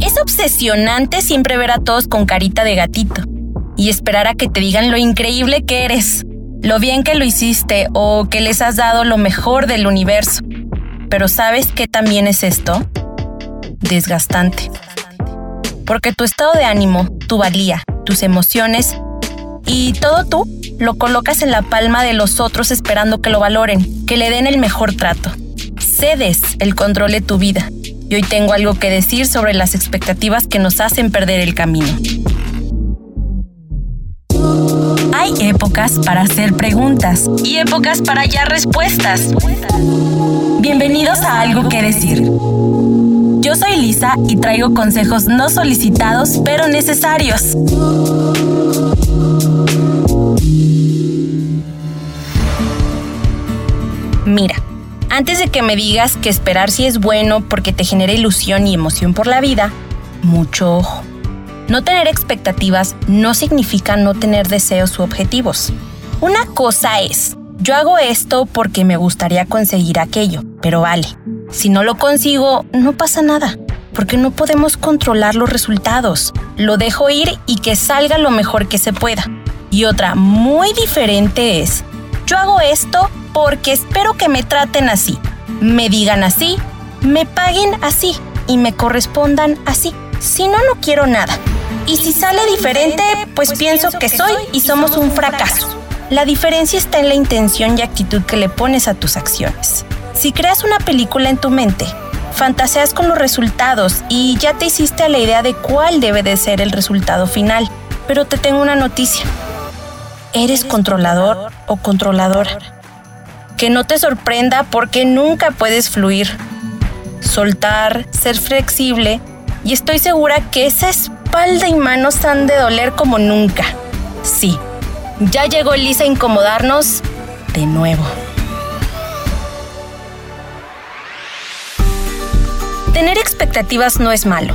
Es obsesionante siempre ver a todos con carita de gatito y esperar a que te digan lo increíble que eres, lo bien que lo hiciste o que les has dado lo mejor del universo. Pero ¿sabes qué también es esto? Desgastante. Porque tu estado de ánimo, tu valía, tus emociones y todo tú lo colocas en la palma de los otros esperando que lo valoren, que le den el mejor trato. Cedes el control de tu vida. Y hoy tengo algo que decir sobre las expectativas que nos hacen perder el camino. Hay épocas para hacer preguntas y épocas para hallar respuestas. Bienvenidos a Algo que decir. Yo soy Lisa y traigo consejos no solicitados pero necesarios. Mira, antes de que me digas que esperar si es bueno porque te genera ilusión y emoción por la vida, mucho ojo. No tener expectativas no significa no tener deseos u objetivos. Una cosa es, yo hago esto porque me gustaría conseguir aquello, pero vale, si no lo consigo, no pasa nada, porque no podemos controlar los resultados. Lo dejo ir y que salga lo mejor que se pueda. Y otra muy diferente es, yo hago esto porque espero que me traten así, me digan así, me paguen así y me correspondan así. Si no, no quiero nada. Y si sale diferente, pues pienso que soy y somos un fracaso. La diferencia está en la intención y actitud que le pones a tus acciones. Si creas una película en tu mente, fantaseas con los resultados y ya te hiciste a la idea de cuál debe de ser el resultado final. Pero te tengo una noticia. Eres controlador o controladora que no te sorprenda porque nunca puedes fluir. Soltar, ser flexible y estoy segura que esa espalda y manos han de doler como nunca. Sí, ya llegó Lisa a incomodarnos de nuevo. Tener expectativas no es malo,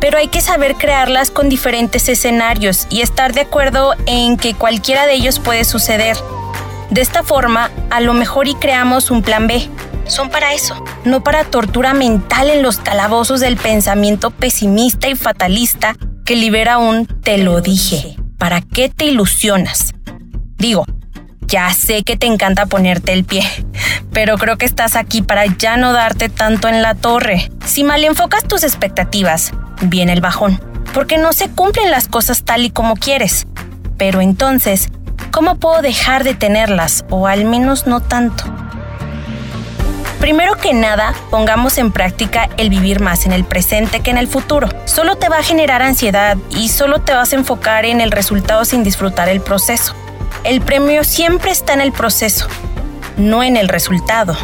pero hay que saber crearlas con diferentes escenarios y estar de acuerdo en que cualquiera de ellos puede suceder. De esta forma, a lo mejor y creamos un plan B. Son para eso, no para tortura mental en los calabozos del pensamiento pesimista y fatalista que libera un te lo dije. ¿Para qué te ilusionas? Digo, ya sé que te encanta ponerte el pie, pero creo que estás aquí para ya no darte tanto en la torre. Si mal enfocas tus expectativas, viene el bajón, porque no se cumplen las cosas tal y como quieres. Pero entonces, ¿Cómo puedo dejar de tenerlas o al menos no tanto? Primero que nada, pongamos en práctica el vivir más en el presente que en el futuro. Solo te va a generar ansiedad y solo te vas a enfocar en el resultado sin disfrutar el proceso. El premio siempre está en el proceso, no en el resultado.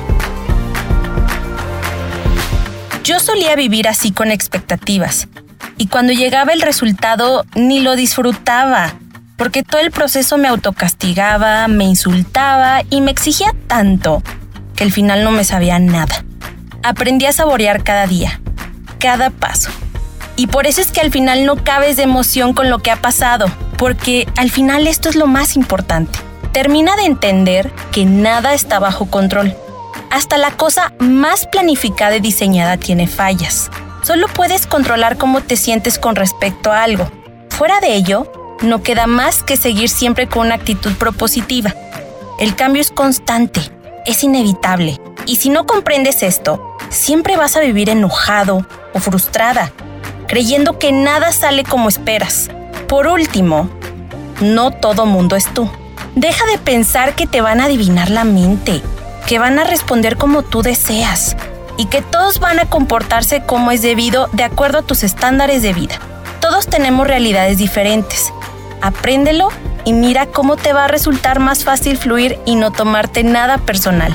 Yo solía vivir así con expectativas y cuando llegaba el resultado ni lo disfrutaba porque todo el proceso me autocastigaba, me insultaba y me exigía tanto que al final no me sabía nada. Aprendí a saborear cada día, cada paso. Y por eso es que al final no cabes de emoción con lo que ha pasado, porque al final esto es lo más importante. Termina de entender que nada está bajo control. Hasta la cosa más planificada y diseñada tiene fallas. Solo puedes controlar cómo te sientes con respecto a algo. Fuera de ello, no queda más que seguir siempre con una actitud propositiva. El cambio es constante, es inevitable, y si no comprendes esto, siempre vas a vivir enojado o frustrada, creyendo que nada sale como esperas. Por último, no todo mundo es tú. Deja de pensar que te van a adivinar la mente, que van a responder como tú deseas y que todos van a comportarse como es debido de acuerdo a tus estándares de vida. Todos tenemos realidades diferentes apréndelo y mira cómo te va a resultar más fácil fluir y no tomarte nada personal.